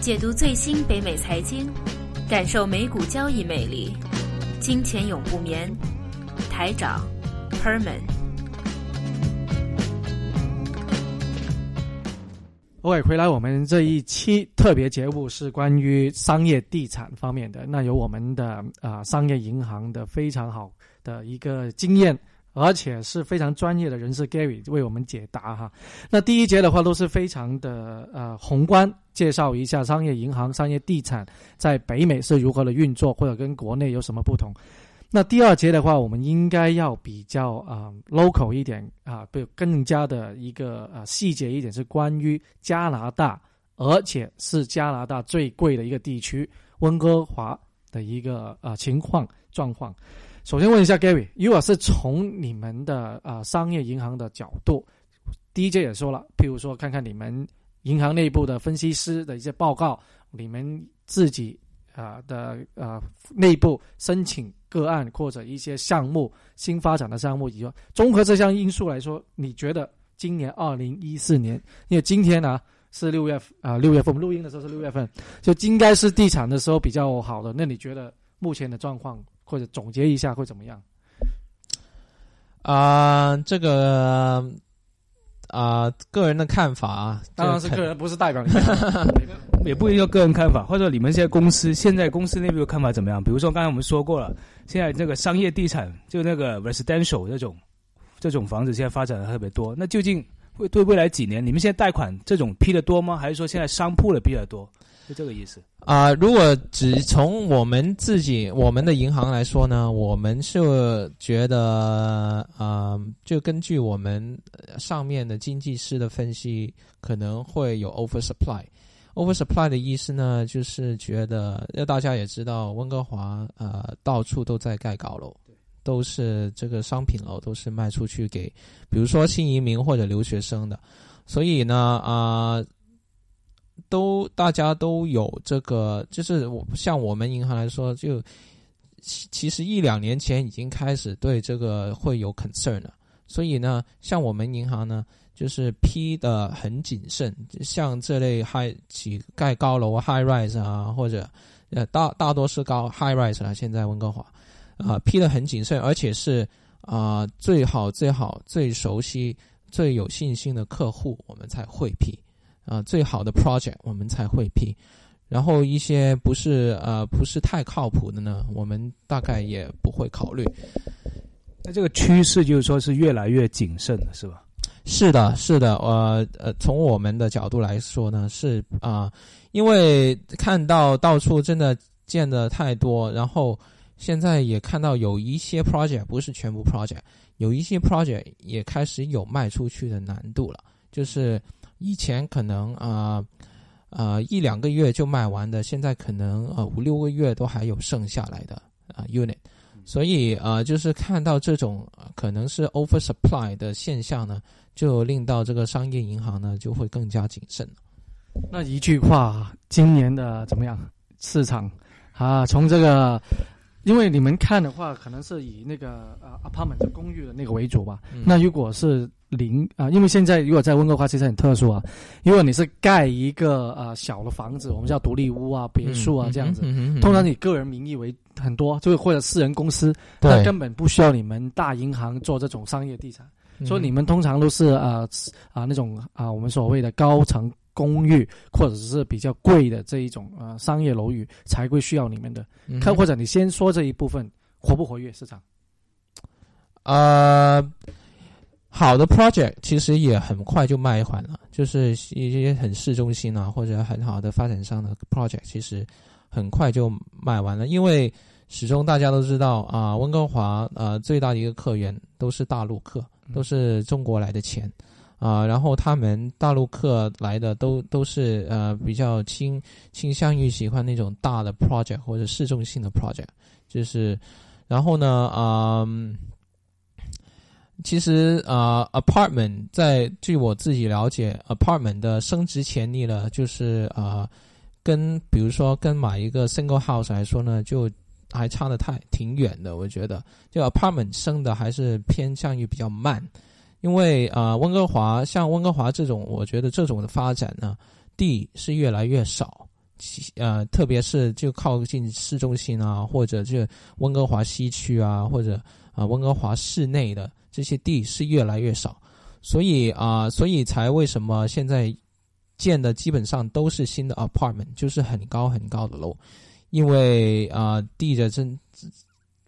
解读最新北美财经，感受美股交易魅力。金钱永不眠，台长 Perman。OK，回来我们这一期特别节目是关于商业地产方面的。那有我们的啊商业银行的非常好的一个经验，而且是非常专业的人士 Gary 为我们解答哈。那第一节的话都是非常的呃宏观，介绍一下商业银行、商业地产在北美是如何的运作，或者跟国内有什么不同。那第二节的话，我们应该要比较啊、local 一点啊，不更加的一个呃细节一点，是关于加拿大，而且是加拿大最贵的一个地区温哥华的一个呃情况状况。首先问一下 Gary，如果是从你们的呃商业银行的角度第一节也说了，譬如说看看你们银行内部的分析师的一些报告，你们自己啊、的呃内部申请个案或者一些项目新发展的项目以后，综合这项因素来说，你觉得今年二零一四年，因为今天呢、是六月啊六、月份，我们录音的时候是六月份，就应该是地产的时候比较好的。那你觉得目前的状况或者总结一下会怎么样？啊、这个啊、个人的看法啊，当然是这个人，不是代表你。也不一定要个人看法，或者你们现在公司现在公司内部的看法怎么样？比如说刚才我们说过了，现在那个商业地产就那个 residential 这种这种房子现在发展的特别多，那究竟会对未来几年你们现在贷款这种批的多吗？还是说现在商铺的批的多？就这个意思。啊、如果只从我们自己我们的银行来说呢，我们是觉得啊、就根据我们上面的经济师的分析，可能会有 oversupply。oversupply 的意思呢，就是觉得，要大家也知道，温哥华呃到处都在盖高楼，都是这个商品楼都是卖出去给，比如说新移民或者留学生的，所以呢啊。都大家都有这个，就是我像我们银行来说，就其实一两年前已经开始对这个会有 concern 了。所以呢，像我们银行呢，就是批的很谨慎，像这类 high 起盖高楼 high rise 啊，或者呃大大多是高 high rise 了。现在温哥华啊、批的很谨慎，而且是啊、最好最好最熟悉最有信心的客户，我们才会批。啊、最好的 project 我们才会批，然后一些不是呃不是太靠谱的呢，我们大概也不会考虑。那这个趋势就是说是越来越谨慎了，是吧？是的，是的，呃呃，从我们的角度来说呢，是啊、因为看到到处真的见的太多，然后现在也看到有一些 project 不是全部 project，有一些 project 也开始有卖出去的难度了，就是以前可能啊。呃，一两个月就卖完的，现在可能呃五六个月都还有剩下来的啊、unit，所以呃，就是看到这种、可能是 oversupply 的现象呢，就令到这个商业银行呢就会更加谨慎。那一句话，今年的怎么样市场啊？从这个，因为你们看的话，可能是以那个呃 apartment 公寓的那个为主吧。嗯。那如果是零啊、因为现在如果在温哥华其实很特殊啊，如果你是盖一个呃小的房子，我们叫独立屋啊、别墅啊这样子，嗯通常以个人名义为很多，就是或者私人公司，那，根本不需要你们大银行做这种商业地产。嗯所以你们通常都是呃啊那种啊我们所谓的高层公寓，或者是比较贵的这一种呃商业楼宇才会需要你们的。嗯看或者你先说这一部分活不活跃市场？呃，好的 project 其实也很快就卖完了，就是一些很市中心啊或者很好的发展商的 project，其实很快就卖完了，因为始终大家都知道啊、温哥华呃最大的一个客源都是大陆客，都是中国来的钱。啊、然后他们大陆客来的都都是呃比较倾倾向于喜欢那种大的 project 或者市中心的 project，就是，然后呢，啊、嗯其实啊、呃 apartment 在据我自己了解，apartment 的升值潜力呢，就是啊、跟比如说跟买一个 single house 来说呢，就还差得太挺远的。我觉得，就 apartment 升的还是偏向于比较慢，因为啊、温哥华像温哥华这种，我觉得这种的发展呢，地是越来越少，呃，特别是就靠近市中心啊，或者就温哥华西区啊，或者啊温哥华市内的这些地是越来越少，所以啊，所以才为什么现在建的基本上都是新的 apartment，就是很高很高的楼，因为啊地的真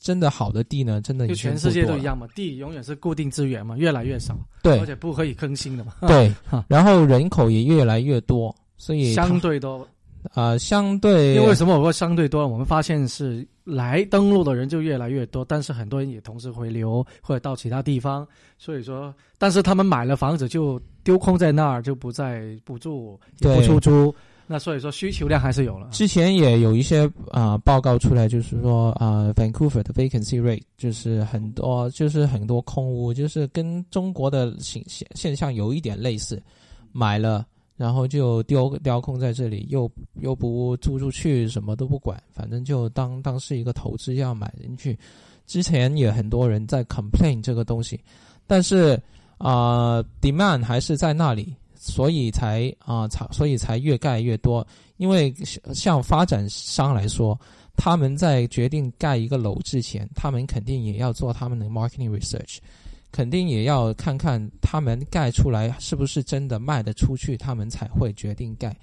真的好的地呢，真的就全世界都一样嘛，地永远是固定资源嘛，越来越少，对，而且不可以更新的嘛，对，然后人口也越来越多，所以相对多。啊，相对因为什么？我说相对多，我们发现是来登陆的人就越来越多，但是很多人也同时回流或者到其他地方，所以说，但是他们买了房子就丢空在那儿，就不再不住也不出租，那所以说需求量还是有了。之前也有一些啊报告出来，就是说啊，Vancouver 的 vacancy rate 就是很多，就是很多空屋，就是跟中国的现现现象有一点类似，买了。然后就丢雕空在这里，又又不租出去，什么都不管，反正就当当是一个投资要买进去。之前也很多人在 complain 这个东西，但是啊，demand 还是在那里，所以才啊，才所以才越盖越多。因为像发展商来说，他们在决定盖一个楼之前，他们肯定也要做他们的 marketing research。肯定也要看看他们盖出来是不是真的卖得出去，他们才会决定盖。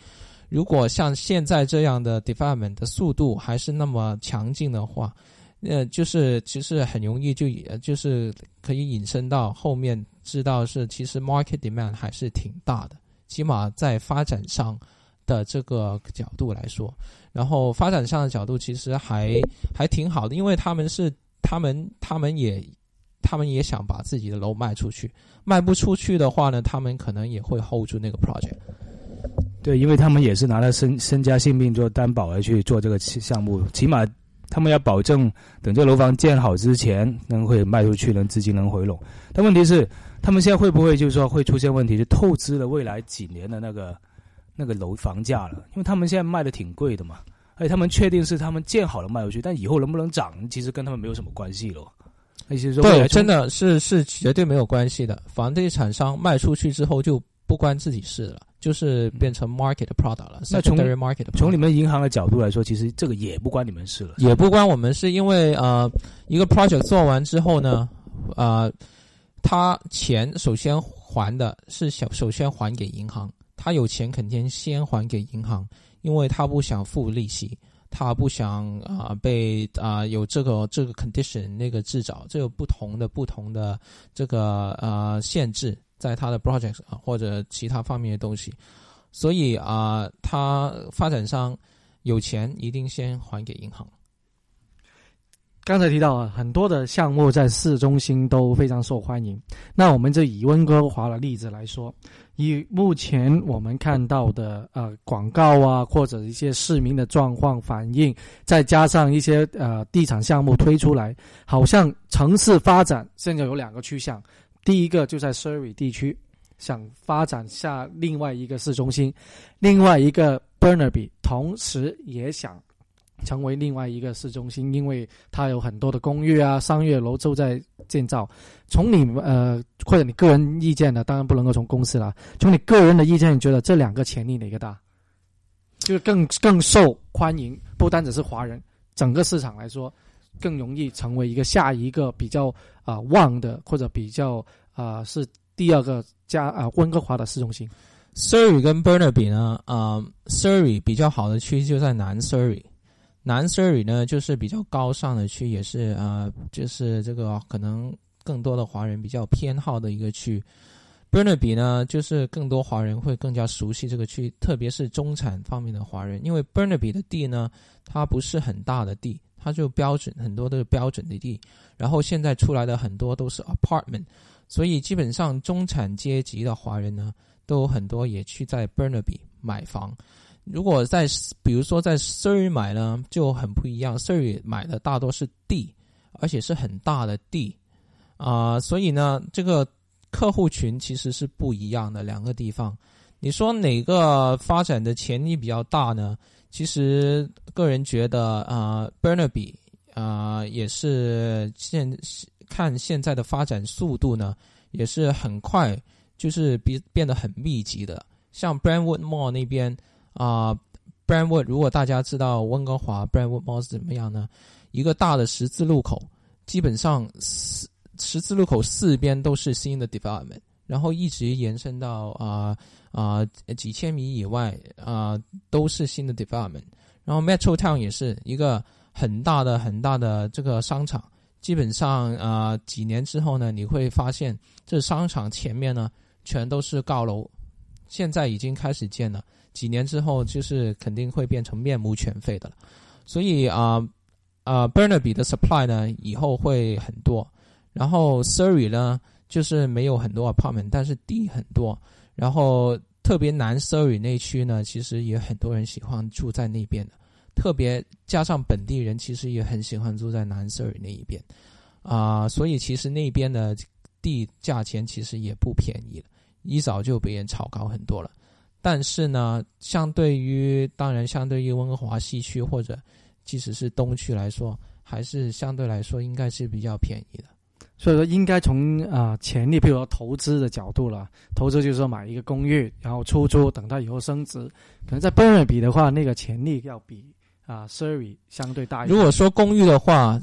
如果像现在这样的 development 的速度还是那么强劲的话，呃，就是其实很容易就就是可以引申到后面，知道是其实 market demand 还是挺大的，起码在发展上的这个角度来说，然后发展上的角度其实还还挺好的，因为他们是他们他们也。他们也想把自己的楼卖出去，卖不出去的话呢，他们可能也会 hold 住那个 project。对，因为他们也是拿了身身家性命做担保而去做这个项目，起码他们要保证等这楼房建好之前能会卖出去，能资金能回笼。但问题是，他们现在会不会就是说会出现问题，就透支了未来几年的那个那个楼房价了？因为他们现在卖的挺贵的嘛，而且他们确定是他们建好了卖出去，但以后能不能涨，其实跟他们没有什么关系了。对，真的是是绝对没有关系的。房地产商卖出去之后就不关自己事了，就是变成 market product 了。那从 market 从你们银行的角度来说，其实这个也不关你们事了，也不关我们事，因为呃，一个 project 做完之后呢，呃，他钱首先还的是想首先还给银行，他有钱肯定先还给银行，因为他不想付利息。他不想啊被啊有这个这个 condition 那个制造，这有不同的不同的这个呃限制，在他的 project 啊或者其他方面的东西，所以啊，他发展商有钱一定先还给银行。刚才提到啊，很多的项目在市中心都非常受欢迎。那我们就以温哥华的例子来说，以目前我们看到的呃广告啊，或者一些市民的状况反应，再加上一些呃地产项目推出来，好像城市发展现在有两个趋向。第一个就在 Surrey 地区想发展下另外一个市中心，另外一个 Burnaby 同时也想。成为另外一个市中心，因为它有很多的公寓啊、商业楼都在建造。从你呃或者你个人意见呢，当然不能够从公司了。从你个人的意见，你觉得这两个潜力哪个大？就是更更受欢迎，不单只是华人，整个市场来说，更容易成为一个下一个比较啊旺的或者比较啊是第二个加啊温哥华的市中心。Surrey 跟 Burnaby 呢？啊，Surrey 比较好的区就在南 Surrey。南 Surrey 呢，就是比较高尚的区，也是啊，就是这个可能更多的华人比较偏好的一个区。Burnaby 呢，就是更多华人会更加熟悉这个区，特别是中产方面的华人，因为 Burnaby 的地呢，它不是很大的地，它就标准很多都是标准的地，然后现在出来的很多都是 apartment，所以基本上中产阶级的华人呢，都很多也去在 Burnaby 买房。如果在比如说在 Surrey 买呢，就很不一样。Surrey 买的大多是地，而且是很大的地啊，所以呢，这个客户群其实是不一样的两个地方。你说哪个发展的潜力比较大呢？其实个人觉得啊，Burnaby 啊，也是现看现在的发展速度呢，也是很快，就是比变得很密集的。像 Brentwood Mall 那边。啊 Brandwood，如果大家知道温哥华 Brandwood Mall 是怎么样呢？一个大的十字路口，基本上四十字路口四边都是新的 development，然后一直延伸到啊啊、几千米以外啊、都是新的 development。然后 Metro Town 也是一个很大的很大的这个商场，基本上啊、几年之后呢，你会发现这商场前面呢全都是高楼，现在已经开始建了。几年之后，就是肯定会变成面目全非的了。所以啊啊、b u r n a b y 的 supply 呢，以后会很多。然后 Surrey 呢，就是没有很多 apartment，但是地很多。然后特别南 Surrey 那区呢，其实也很多人喜欢住在那边的。特别加上本地人，其实也很喜欢住在南 Surrey 那一边啊、所以其实那边的地价钱其实也不便宜了，一早就被人炒高很多了。但是呢，相对于当然相对于温哥华西区或者即使是东区来说，还是相对来说应该是比较便宜的。所以说应该从啊、潜力，譬如说投资的角度了，投资就是说买一个公寓，然后出租，等到以后升值。可能在 b u r n 比的话，那个潜力要比啊、Surrey 相对大一点。如果说公寓的话，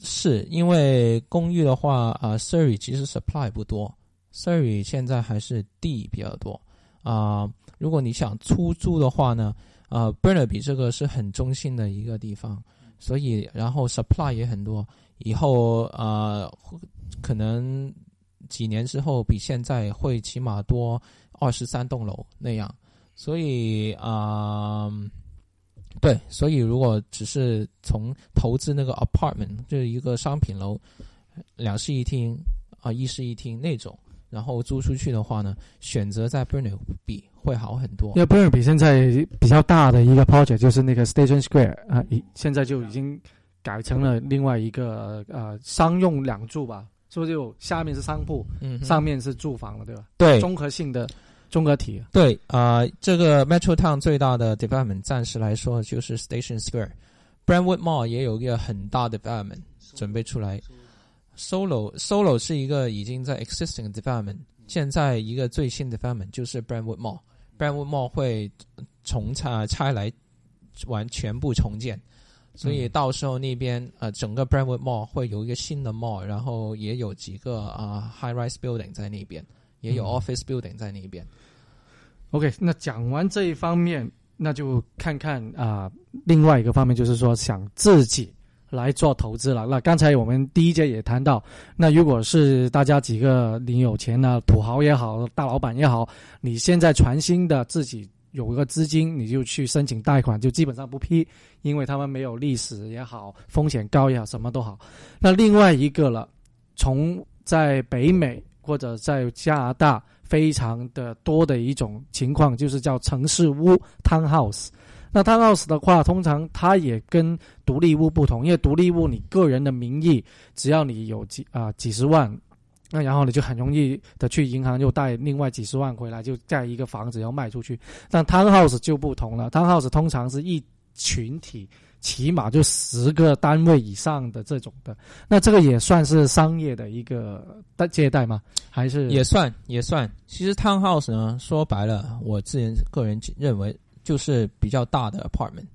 是因为公寓的话啊、s u r r e y 其实 supply 不多，Surrey 现在还是地比较多啊、如果你想出租的话呢，啊 b u r n a b y 这个是很中心的一个地方，所以然后 supply 也很多，以后啊、可能几年之后比现在会起码多二十三栋楼那样，所以啊。对，所以如果只是从投资那个 apartment，就是一个商品楼，两室一厅啊、一室一厅那种，然后租出去的话呢，选择在 Burnaby 比会好很多因。为 b u r n 比现在比较大的一个 project 就是那个 Station Square 啊，已现在就已经改成了另外一个呃商用两住吧，是不是就下面是商铺，嗯，上面是住房了，对吧？对综合性的综合体。对啊、这个 Metro Town 最大的 development 暂时来说就是 Station Square，Brentwood Mall 也有一个很大的 development 准备出来。Solo Solo 是一个已经在 existing development，现在一个最新的 development 就是 Brentwood Mall，Brentwood Mall 会重拆拆来完全部重建，所以到时候那边呃整个 Brentwood Mall 会有一个新的 mall，然后也有几个啊、high rise building 在那边，也有嗯 office building 在那边。OK，那讲完这一方面，那就看看啊、另外一个方面就是说想自己来做投资了。那刚才我们第一节也谈到，那如果是大家几个你有钱呢，土豪也好，大老板也好，你现在全新的自己有一个资金，你就去申请贷款，就基本上不批，因为他们没有历史也好，风险高也好，什么都好。那另外一个了，从在北美或者在加拿大非常的多的一种情况，就是叫城市屋 （townhouse）。那 townhouse 的话，通常它也跟独立屋不同，因为独立屋你个人的名义，只要你有几啊、几十万，那然后你就很容易的去银行又贷另外几十万回来，就盖一个房子要卖出去。但 townhouse 就不同了，townhouse 通常是一群体，起码就十个单位以上的这种的。那这个也算是商业的一个贷借贷吗？还是也算也算。其实 townhouse 呢，说白了，我自己个人认为就是比较大的 apartment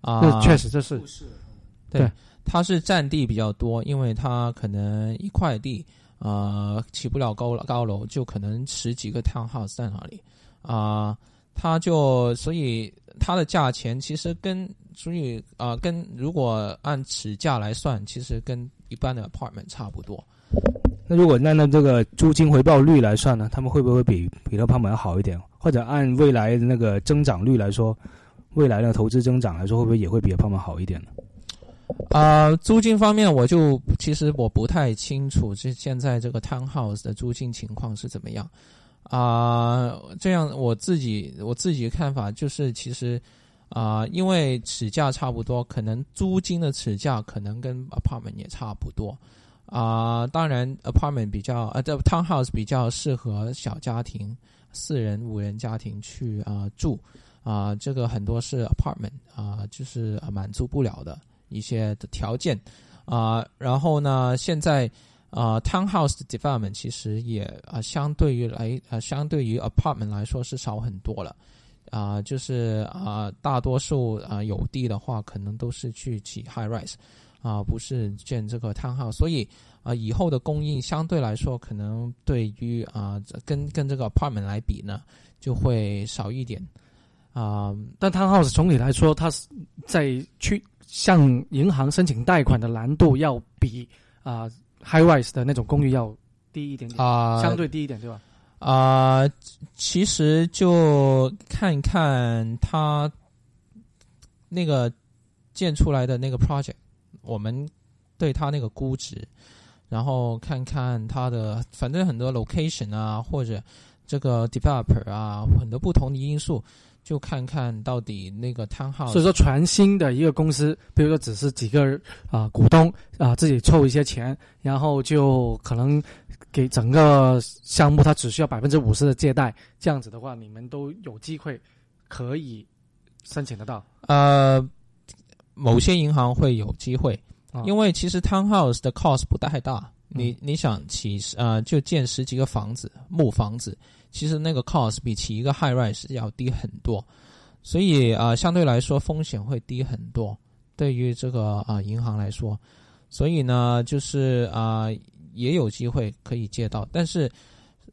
啊，这确实这是。对它是占地比较多，因为它可能一块地呃起不了高高楼，就可能十几个 townhouse 在那里。啊、它就所以它的价钱其实跟所以啊、跟如果按尺价来算，其实跟一般的 apartment 差不多。那如果按照这个租金回报率来算呢，他们会不会比比那他们要好一点？或者按未来的那个增长率来说，未来的投资增长来说，会不会也会比他们好一点呢？啊、租金方面我就其实我不太清楚，这现在这个 townhouse 的租金情况是怎么样啊、这样我自己我自己的看法就是，其实啊、因为尺价差不多，可能租金的尺价可能跟 apartment 也差不多啊、当然 apartment 比较呃，这 townhouse 比较适合小家庭、四人、五人家庭去啊、住。啊、这个很多是 apartment 啊、就是满足不了的。一些的条件。啊、然后呢，现在啊、townhouse 的 development 其实也啊、相对于来啊、相对于 apartment 来说是少很多了，啊、就是啊、大多数啊、有地的话，可能都是去起 high rise 啊、不是建这个 townhouse，所以啊、以后的供应相对来说，可能对于啊、跟跟这个 apartment 来比呢，就会少一点啊、但 townhouse 总体来说，它是在去向银行申请贷款的难度要比啊、high rise 的那种公寓要低一点点，啊、相对低一点，对吧？啊、其实就看一看它那个建出来的那个 project，我们对它那个估值，然后看看它的，反正很多 location 啊，或者这个 developer 啊，很多不同的因素，就看看到底那个 townhouse。所以说，全新的一个公司，比如说只是几个啊、股东啊、自己凑一些钱，然后就可能给整个项目它只需要百分之五十的借贷，这样子的话，你们都有机会可以申请得到。呃，某些银行会有机会，啊因为其实 townhouse 的 cost 不太大。你你想起呃，就建十几个房子木房子，其实那个 cost 比起一个 high rise 要低很多，所以啊、呃相对来说风险会低很多。对于这个啊、呃银行来说，所以呢，就是啊、呃也有机会可以借到，但是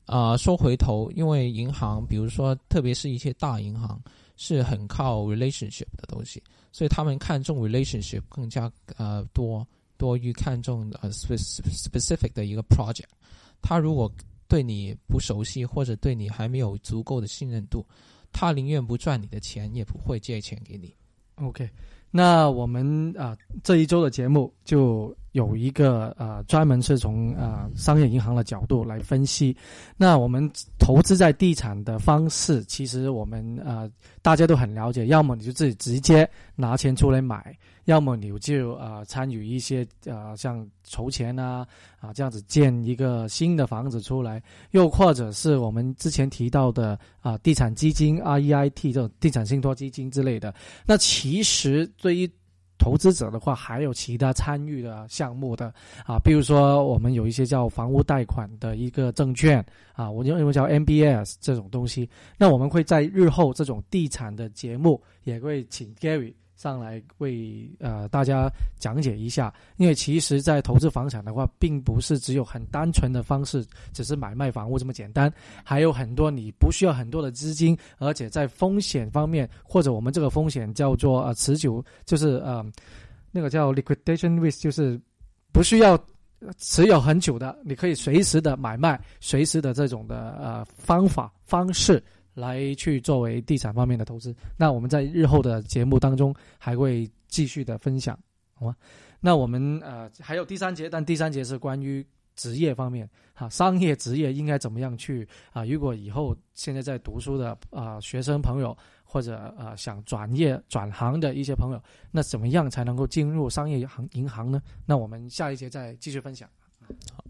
啊、呃说回头，因为银行，比如说特别是一些大银行，是很靠 relationship 的东西，所以他们看重 relationship 更加呃多多于看重呃 spe- specific 的一个 project。他如果对你不熟悉，或者对你还没有足够的信任度，他宁愿不赚你的钱，也不会借钱给你。OK，那我们啊、这一周的节目就有一个呃专门是从啊、商业银行的角度来分析。那我们投资在地产的方式，其实我们呃大家都很了解，要么你就自己直接拿钱出来买，要么你就呃参与一些呃像筹钱啊啊这样子建一个新的房子出来，又或者是我们之前提到的啊地产基金 REIT 这种地产信托基金之类的。那其实对于投资者的话，还有其他参与的项目的啊，比如说我们有一些叫房屋贷款的一个证券啊，我认为叫 MBS 这种东西。那我们会在日后这种地产的节目，也会请 Gary 上来为呃大家讲解一下，因为其实，在投资房产的话，并不是只有很单纯的方式，只是买卖房屋这么简单，还有很多你不需要很多的资金，而且在风险方面，或者我们这个风险叫做呃持久，就是呃那个叫 liquidation risk，就是不需要持有很久的，你可以随时的买卖，随时的这种的呃方法方式。来去作为地产方面的投资，那我们在日后的节目当中还会继续的分享，好吗？那我们呃还有第三节，但第三节是关于职业方面，哈，商业职业应该怎么样去啊、如果以后现在在读书的啊、学生朋友，或者呃想转业转行的一些朋友，那怎么样才能够进入商业行银行呢？那我们下一节再继续分享。好